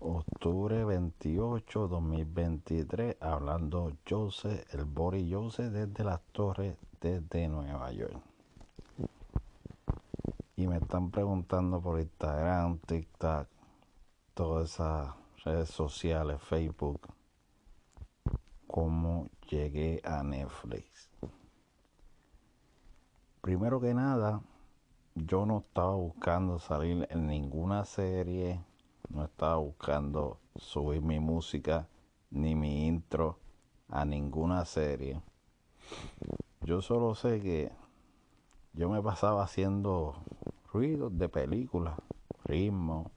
octubre 28, 2023, hablando Jose, el Boris Jose desde las torres desde Nueva York. Y me están preguntando por Instagram, TikTok, todas esas redes sociales, Facebook, cómo llegué a Netflix. Primero que nada, yo no estaba buscando salir en ninguna serie, no estaba buscando subir mi música ni mi intro a ninguna serie. Yo solo sé que yo me pasaba haciendo ruidos de películas, ritmos,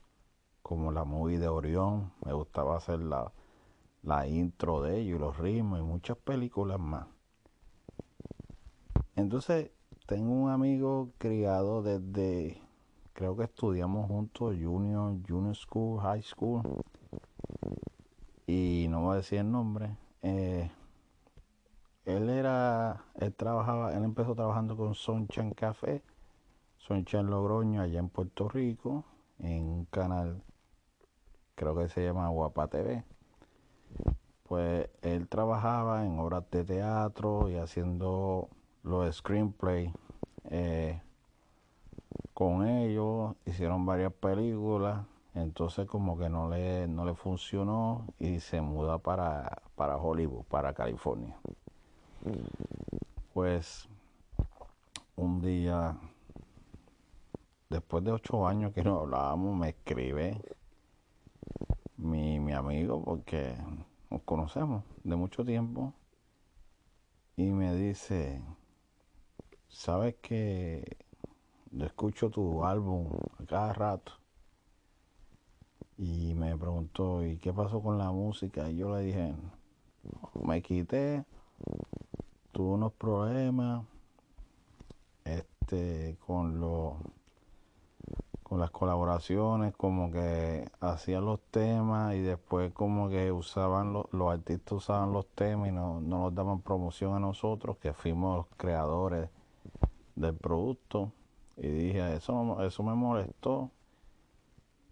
como la movie de Orión, me gustaba hacer la, la intro de ellos y los ritmos y muchas películas más. Entonces, tengo un amigo criado desde, creo que estudiamos juntos, junior, junior school, high school, y no voy a decir el nombre. Eh, él era, él trabajaba, él empezó trabajando con Sonchan Café, Sonchan Logroño, allá en Puerto Rico, en un canal, creo que se llama Guapa TV. Pues él trabajaba en obras de teatro y haciendo los screenplay eh, con ellos, hicieron varias películas, entonces como que no le, no le funcionó y se muda para, para Hollywood, para California. Pues un día, después de ocho años que no hablábamos, me escribe mi, mi amigo, porque nos conocemos de mucho tiempo, y me dice, sabes que escucho tu álbum a cada rato. Y me preguntó, ¿y qué pasó con la música? Y yo le dije, me quité, tuve unos problemas este con los con las colaboraciones, como que hacían los temas y después como que usaban los, los artistas usaban los temas y no, no nos daban promoción a nosotros, que fuimos los creadores del producto y dije eso eso me molestó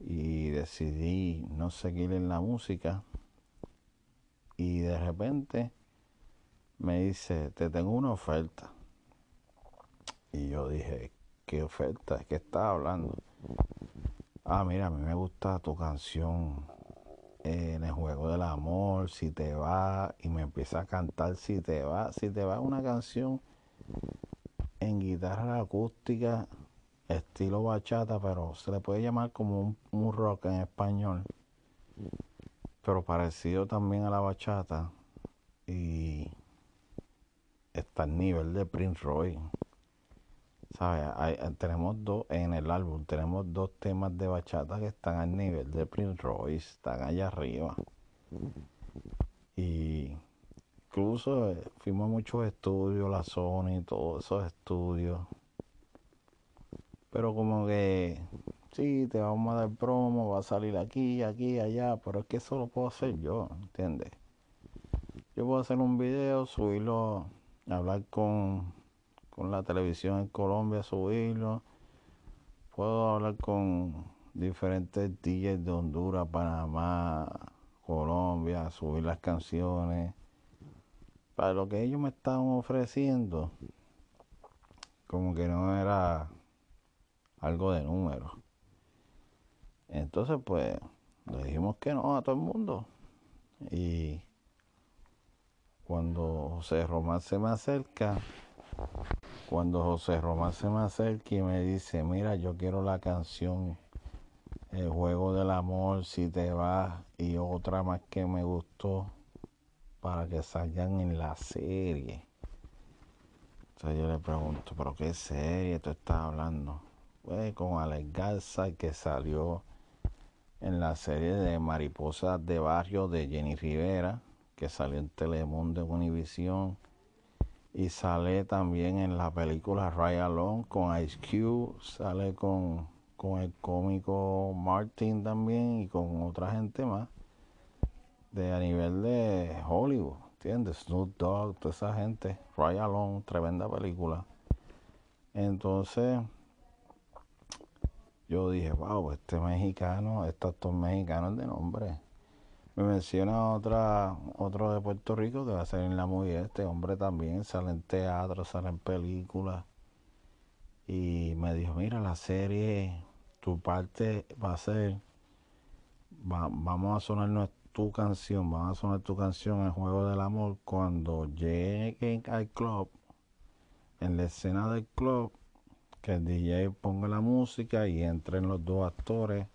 y decidí no seguir en la música. Y de repente me dice te tengo una oferta y yo dije qué oferta qué estás hablando ah mira a mí me gusta tu canción en el juego del amor si te va y me empieza a cantar si te va si te va una canción en guitarra acústica, estilo bachata, pero se le puede llamar como un, rock en español, pero parecido también a la bachata y está al nivel de Prince Roy. ¿Sabes? tenemos dos en el álbum, tenemos dos temas de bachata que están al nivel de Prince Roy, están allá arriba. Y incluso eh, fuimos muchos estudios, la Sony, todos esos estudios. Pero como que, sí, te vamos a dar promo, va a salir aquí, aquí, allá, pero es que eso lo puedo hacer yo, ¿entiendes? Yo puedo hacer un video, subirlo, hablar con, con la televisión en Colombia, subirlo. Puedo hablar con diferentes DJs de Honduras, Panamá, Colombia, subir las canciones para lo que ellos me estaban ofreciendo, como que no era algo de número. Entonces, pues, le dijimos que no a todo el mundo. Y cuando José Román se me acerca, cuando José Román se me acerca y me dice, mira, yo quiero la canción El juego del amor, si te vas, y otra más que me gustó, para que salgan en la serie. Entonces yo le pregunto, ¿pero qué serie tú estás hablando? Pues con Alex Garza que salió en la serie de Mariposas de Barrio de Jenny Rivera, que salió en Telemundo en Univisión. Y sale también en la película Ride Alone con Ice Cube, sale con, con el cómico Martin también y con otra gente más de a nivel de Hollywood, ¿entiendes? Snoop Dogg, toda esa gente, Ray Alone, tremenda película. Entonces, yo dije, wow, este mexicano, estos dos mexicanos de nombre. Me menciona otra, otro de Puerto Rico que va a salir en la movie. Este hombre también sale en teatro, sale en películas. Y me dijo, mira, la serie, tu parte va a ser, vamos a sonar tu canción, vamos a sonar tu canción en Juego del Amor cuando lleguen al club, en la escena del club, que el DJ ponga la música y entren los dos actores,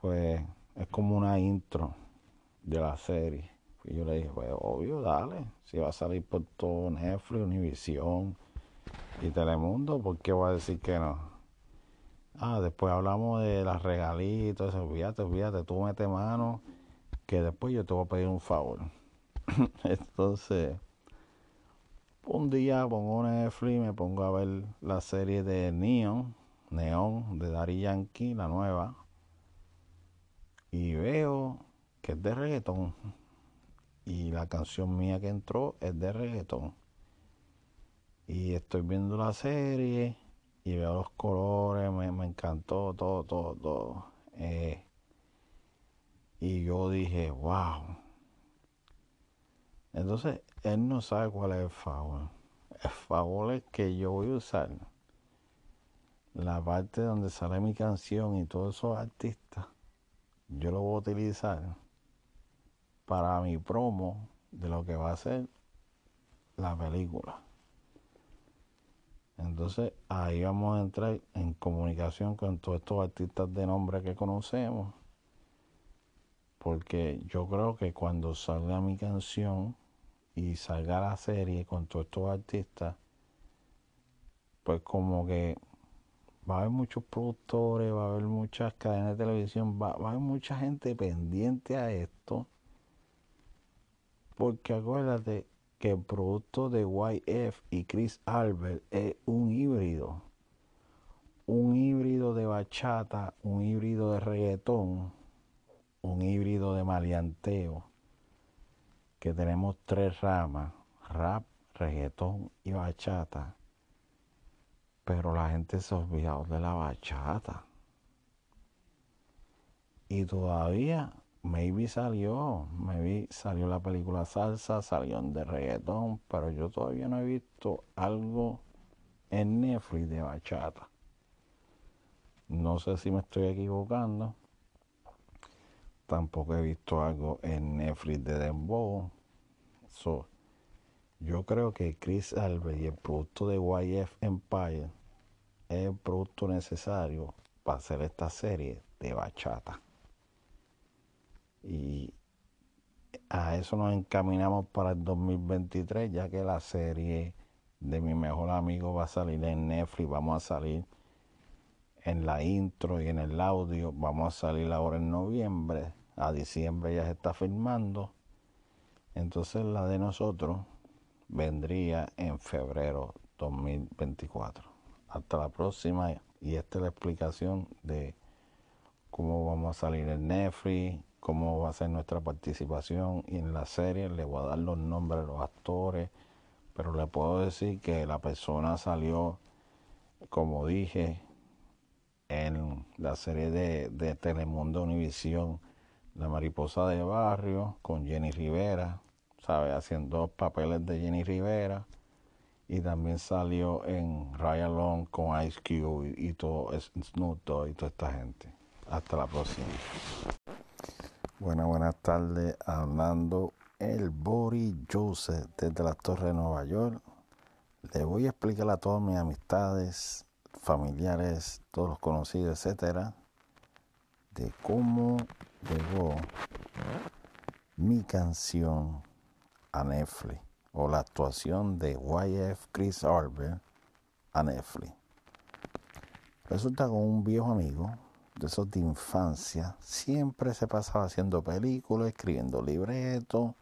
pues es como una intro de la serie. Y yo le dije, pues obvio, dale. Si va a salir por todo Netflix, Univision y Telemundo, ¿por qué voy a decir que no? Ah, después hablamos de las regalitos, eso, fíjate, fíjate, tú mete mano, que después yo te voy a pedir un favor. Entonces, un día pongo Netflix, me pongo a ver la serie de Neon, Neon, de Dari Yankee, la nueva, y veo que es de reggaetón. Y la canción mía que entró es de reggaetón. Y estoy viendo la serie y veo los colores, me, encantó todo, todo, todo. Eh, y yo dije, wow. Entonces, él no sabe cuál es el favor. El favor es que yo voy a usar la parte donde sale mi canción y todos esos artistas. Yo lo voy a utilizar para mi promo de lo que va a ser la película. Entonces ahí vamos a entrar en comunicación con todos estos artistas de nombre que conocemos. Porque yo creo que cuando salga mi canción y salga la serie con todos estos artistas, pues como que va a haber muchos productores, va a haber muchas cadenas de televisión, va, va a haber mucha gente pendiente a esto porque acuérdate que el producto de YF y Chris Albert es un híbrido. Un híbrido de bachata, un híbrido de reggaetón, un híbrido de maleanteo. Que tenemos tres ramas, rap, reggaetón y bachata. Pero la gente se ha olvidado de la bachata. Y todavía maybe salió, maybe salió la película Salsa, salió de reggaetón, pero yo todavía no he visto algo en Netflix de bachata. No sé si me estoy equivocando. Tampoco he visto algo en Netflix de Dembow. yo creo que Chris Albert y el producto de YF Empire es el producto necesario para hacer esta serie de bachata. Y a eso nos encaminamos para el 2023, ya que la serie de mi mejor amigo va a salir en Netflix, vamos a salir en la intro y en el audio, vamos a salir ahora en noviembre, a diciembre ya se está filmando, entonces la de nosotros vendría en febrero 2024. Hasta la próxima. Y esta es la explicación de cómo vamos a salir en Netflix, cómo va a ser nuestra participación. En la serie le voy a dar los nombres de los actores, pero le puedo decir que la persona salió, como dije, en la serie de, de Telemundo Univisión, La Mariposa de Barrio, con Jenny Rivera, ¿sabe? Haciendo papeles de Jenny Rivera. Y también salió en Ryan Long con Ice Cube y, todo, Snoop Dogg y toda esta gente. Hasta la próxima. Buenas, buenas tardes. Hablando el Boris Joseph desde la Torre de Nueva York. Le voy a explicar a todas mis amistades, familiares, todos los conocidos, etcétera, de cómo llegó mi canción a Netflix o la actuación de YF Chris Arbor a Netflix. Resulta con un viejo amigo de esos de infancia, siempre se pasaba haciendo películas, escribiendo libretos.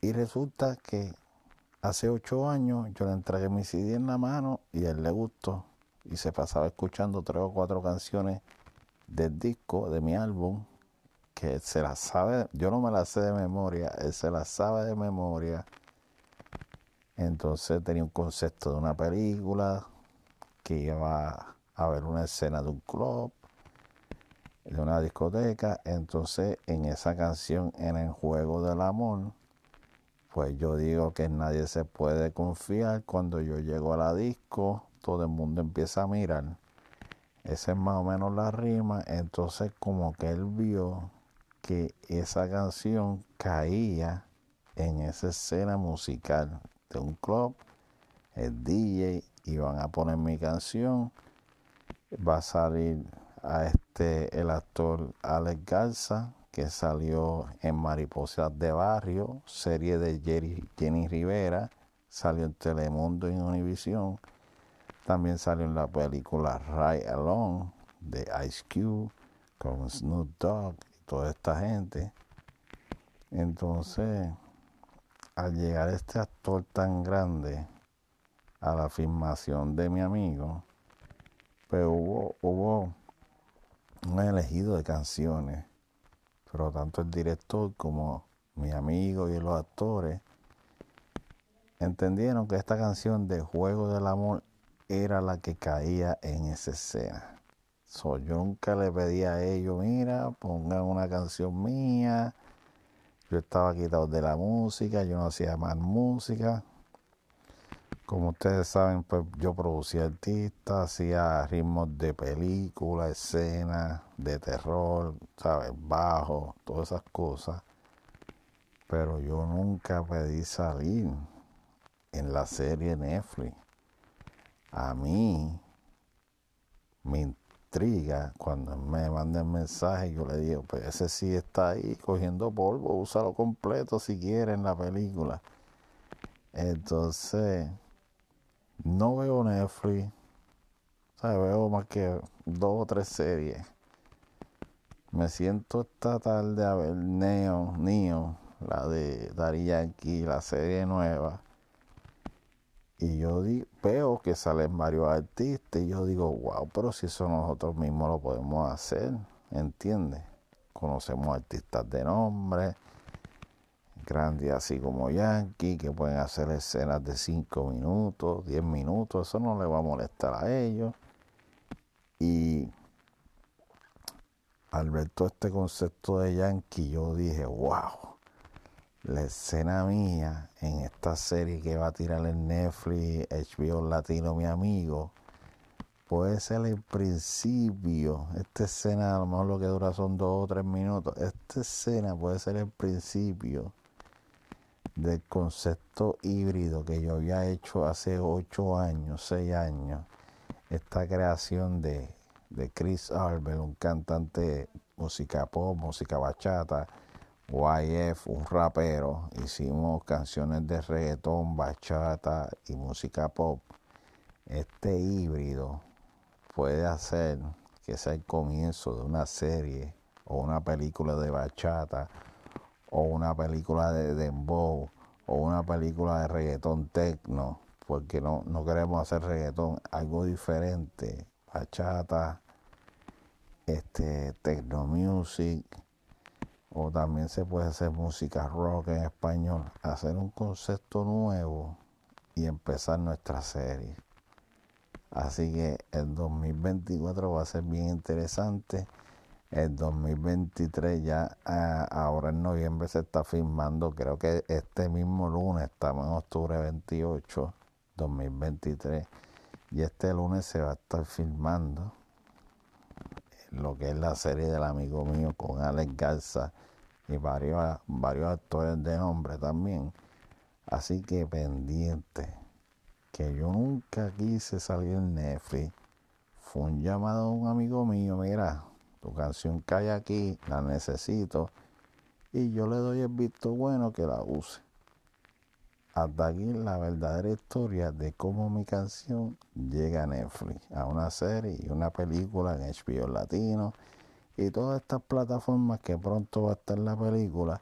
Y resulta que hace ocho años yo le entregué mi CD en la mano y él le gustó. Y se pasaba escuchando tres o cuatro canciones del disco, de mi álbum, que se las sabe, yo no me las sé de memoria, él se las sabe de memoria. Entonces tenía un concepto de una película que iba a ver una escena de un club, de una discoteca. Entonces, en esa canción, en el juego del amor, pues yo digo que nadie se puede confiar. Cuando yo llego a la disco, todo el mundo empieza a mirar. Esa es más o menos la rima. Entonces, como que él vio que esa canción caía en esa escena musical de un club, el DJ iban a poner mi canción, va a salir a este el actor Alex Garza que salió en Mariposas de Barrio, serie de Jerry, Jenny Rivera, salió en Telemundo y en Univision, también salió en la película Ride Alone de Ice Cube con Snoop Dogg y toda esta gente. Entonces, al llegar este actor tan grande a la filmación de mi amigo, pues hubo, hubo un elegido de canciones, pero tanto el director como mi amigo y los actores entendieron que esta canción de Juego del Amor era la que caía en esa escena. So, yo nunca le pedí a ellos, mira, pongan una canción mía, yo estaba quitado de la música, yo no hacía más música. Como ustedes saben, pues yo producía artistas, hacía ritmos de película, escenas, de terror, ¿sabes? Bajo, todas esas cosas. Pero yo nunca pedí salir en la serie Netflix. A mí me cuando me manden mensaje, yo le digo, pues ese sí está ahí cogiendo polvo, úsalo completo si quiere en la película. Entonces, no veo Netflix, veo más que dos o tres series. Me siento esta tarde a ver Neo, Neo, la de Dari Yankee, la serie nueva. Y yo veo que salen varios artistas y yo digo, wow, pero si eso nosotros mismos lo podemos hacer, ¿entiendes? Conocemos artistas de nombre, grandes así como Yankee, que pueden hacer escenas de 5 minutos, 10 minutos, eso no le va a molestar a ellos. Y al ver todo este concepto de Yankee, yo dije, wow la escena mía en esta serie que va a tirar en Netflix, HBO Latino, mi amigo, puede ser el principio. Esta escena, a lo mejor lo que dura son dos o tres minutos. Esta escena puede ser el principio del concepto híbrido que yo había hecho hace ocho años, seis años. Esta creación de, de Chris Albert, un cantante música pop, música bachata YF, un rapero, hicimos canciones de reggaetón, bachata y música pop. Este híbrido puede hacer que sea el comienzo de una serie o una película de bachata o una película de dembow o una película de reggaetón tecno, porque no, no queremos hacer reggaetón, algo diferente, bachata, este, techno music o también se puede hacer música rock en español, hacer un concepto nuevo y empezar nuestra serie. Así que el 2024 va a ser bien interesante. El 2023 ya ah, ahora en noviembre se está filmando, creo que este mismo lunes, estamos en octubre 28, 2023, y este lunes se va a estar filmando lo que es la serie del amigo mío con Alex Garza y varios, varios actores de nombre también. Así que pendiente, que yo nunca quise salir en Netflix. Fue un llamado a un amigo mío, mira, tu canción cae aquí, la necesito. Y yo le doy el visto bueno que la use. Hasta aquí la verdadera historia de cómo mi canción llega a Netflix, a una serie y una película en HBO Latino y todas estas plataformas que pronto va a estar la película.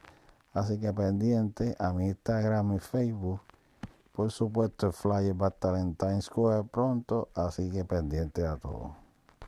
Así que pendiente a mi Instagram y Facebook. Por supuesto el flyer va a estar en Times Square pronto, así que pendiente a todo.